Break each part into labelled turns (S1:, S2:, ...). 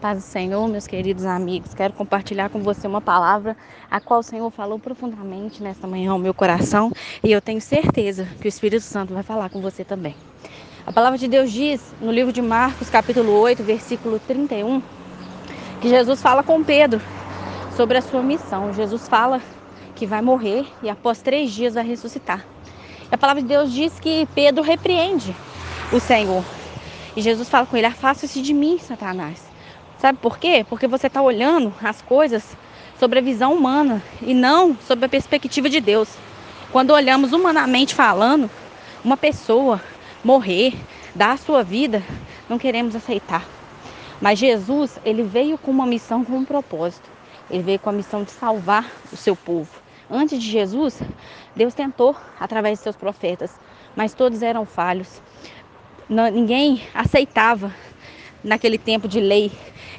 S1: Paz do Senhor, meus queridos amigos, quero compartilhar com você uma palavra a qual o Senhor falou profundamente nesta manhã ao meu coração e eu tenho certeza que o Espírito Santo vai falar com você também. A palavra de Deus diz no livro de Marcos, capítulo 8, versículo 31, que Jesus fala com Pedro sobre a sua missão. Jesus fala que vai morrer e após três dias vai ressuscitar. E a palavra de Deus diz que Pedro repreende o Senhor. E Jesus fala com ele: Afasta-se de mim, Satanás. Sabe por quê? Porque você está olhando as coisas sobre a visão humana e não sobre a perspectiva de Deus. Quando olhamos humanamente falando, uma pessoa morrer, dar a sua vida, não queremos aceitar. Mas Jesus, ele veio com uma missão, com um propósito. Ele veio com a missão de salvar o seu povo. Antes de Jesus, Deus tentou através de seus profetas, mas todos eram falhos. ninguém aceitava naquele tempo de lei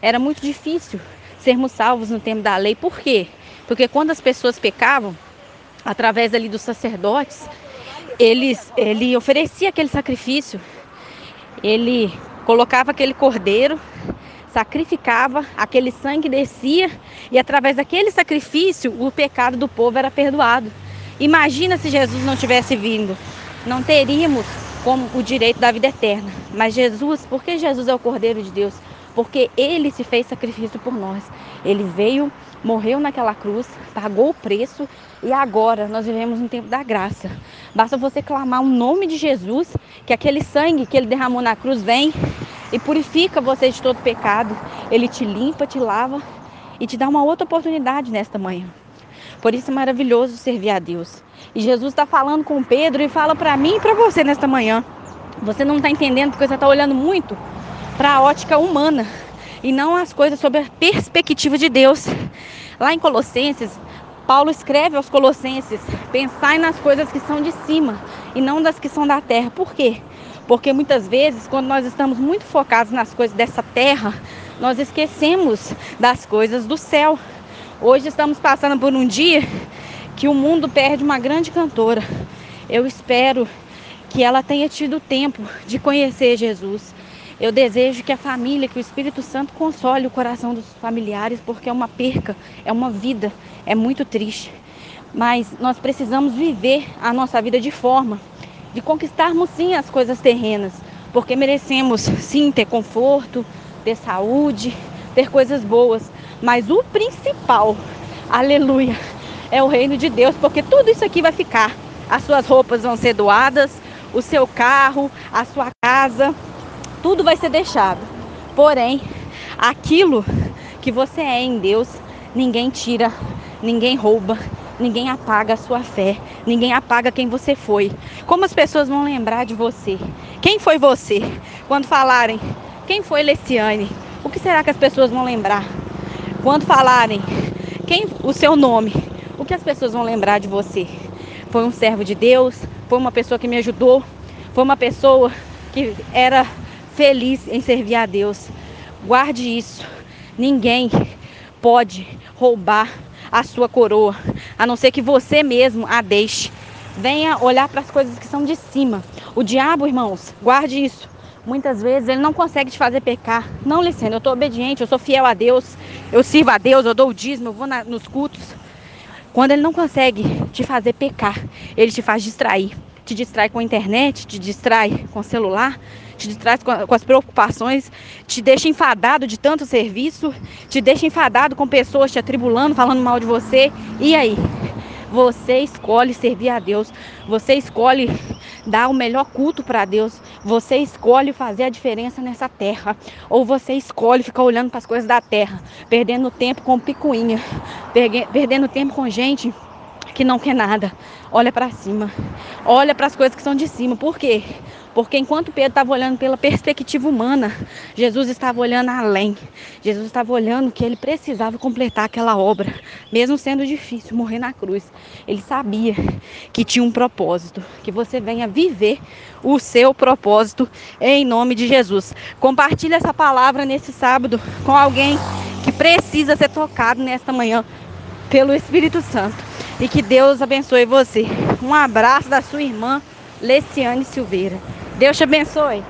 S1: era muito difícil sermos salvos no tempo da lei. Por quê? Porque quando as pessoas pecavam, através ali dos sacerdotes, eles, ele oferecia aquele sacrifício, ele colocava aquele cordeiro, sacrificava, aquele sangue descia e através daquele sacrifício o pecado do povo era perdoado. Imagina se Jesus não tivesse vindo, não teríamos como o direito da vida eterna. Mas Jesus, porque Jesus é o Cordeiro de Deus, porque ele se fez sacrifício por nós. Ele veio, morreu naquela cruz, pagou o preço e agora nós vivemos um tempo da graça. Basta você clamar o nome de Jesus, que aquele sangue que ele derramou na cruz vem e purifica você de todo pecado. Ele te limpa, te lava e te dá uma outra oportunidade nesta manhã. Por isso é maravilhoso servir a Deus. E Jesus está falando com Pedro e fala para mim e para você nesta manhã. Você não está entendendo porque você está olhando muito para a ótica humana e não as coisas sob a perspectiva de Deus. Lá em Colossenses, Paulo escreve aos Colossenses: pensai nas coisas que são de cima e não das que são da terra. Por quê? Porque muitas vezes, quando nós estamos muito focados nas coisas dessa terra, nós esquecemos das coisas do céu. Hoje estamos passando por um dia que o mundo perde uma grande cantora. Eu espero que ela tenha tido tempo de conhecer Jesus, eu desejo que a família, que o Espírito Santo console o coração dos familiares, porque é uma perca, é uma vida, é muito triste. Mas nós precisamos viver a nossa vida de forma de conquistarmos sim as coisas terrenas, porque merecemos sim ter conforto, ter saúde, ter coisas boas, mas o principal, aleluia, é o reino de Deus, porque tudo isso aqui vai ficar. As suas roupas vão ser doadas, o seu carro, a sua casa, tudo vai ser deixado. Porém, aquilo que você é em Deus, ninguém tira, ninguém rouba, ninguém apaga a sua fé, ninguém apaga quem você foi. Como as pessoas vão lembrar de você? Quem foi você? Quando falarem, quem foi Leciane? O que será que as pessoas vão lembrar? Quando falarem, quem o seu nome? O que as pessoas vão lembrar de você? Foi um servo de Deus? Foi uma pessoa que me ajudou? Foi uma pessoa que era feliz em servir a Deus. Guarde isso. Ninguém pode roubar a sua coroa, a não ser que você mesmo a deixe. Venha olhar para as coisas que são de cima. O diabo, irmãos, guarde isso. Muitas vezes ele não consegue te fazer pecar. Não, Licena, eu estou obediente, eu sou fiel a Deus, eu sirvo a Deus, eu dou o dízimo, eu vou na, nos cultos. Quando ele não consegue te fazer pecar, ele te faz distrair te distrai com a internet, te distrai com o celular, te distrai com, as preocupações, te deixa enfadado de tanto serviço, te deixa enfadado com pessoas te atribulando, falando mal de você. E aí? Você escolhe servir a Deus, você escolhe dar o melhor culto para Deus, você escolhe fazer a diferença nessa terra, ou você escolhe ficar olhando para as coisas da terra, perdendo tempo com picuinha, perdendo tempo com gente que não quer nada. Olha para cima. Olha para as coisas que são de cima. Por quê? Porque enquanto Pedro estava olhando pela perspectiva humana, Jesus estava olhando além. Jesus estava olhando que ele precisava completar aquela obra, mesmo sendo difícil morrer na cruz. Ele sabia que tinha um propósito, que você venha viver o seu propósito em nome de Jesus. Compartilhe essa palavra nesse sábado com alguém que precisa ser tocado nesta manhã pelo Espírito Santo e que Deus abençoe você. Um abraço da sua irmã Leciane Silveira. Deus te abençoe.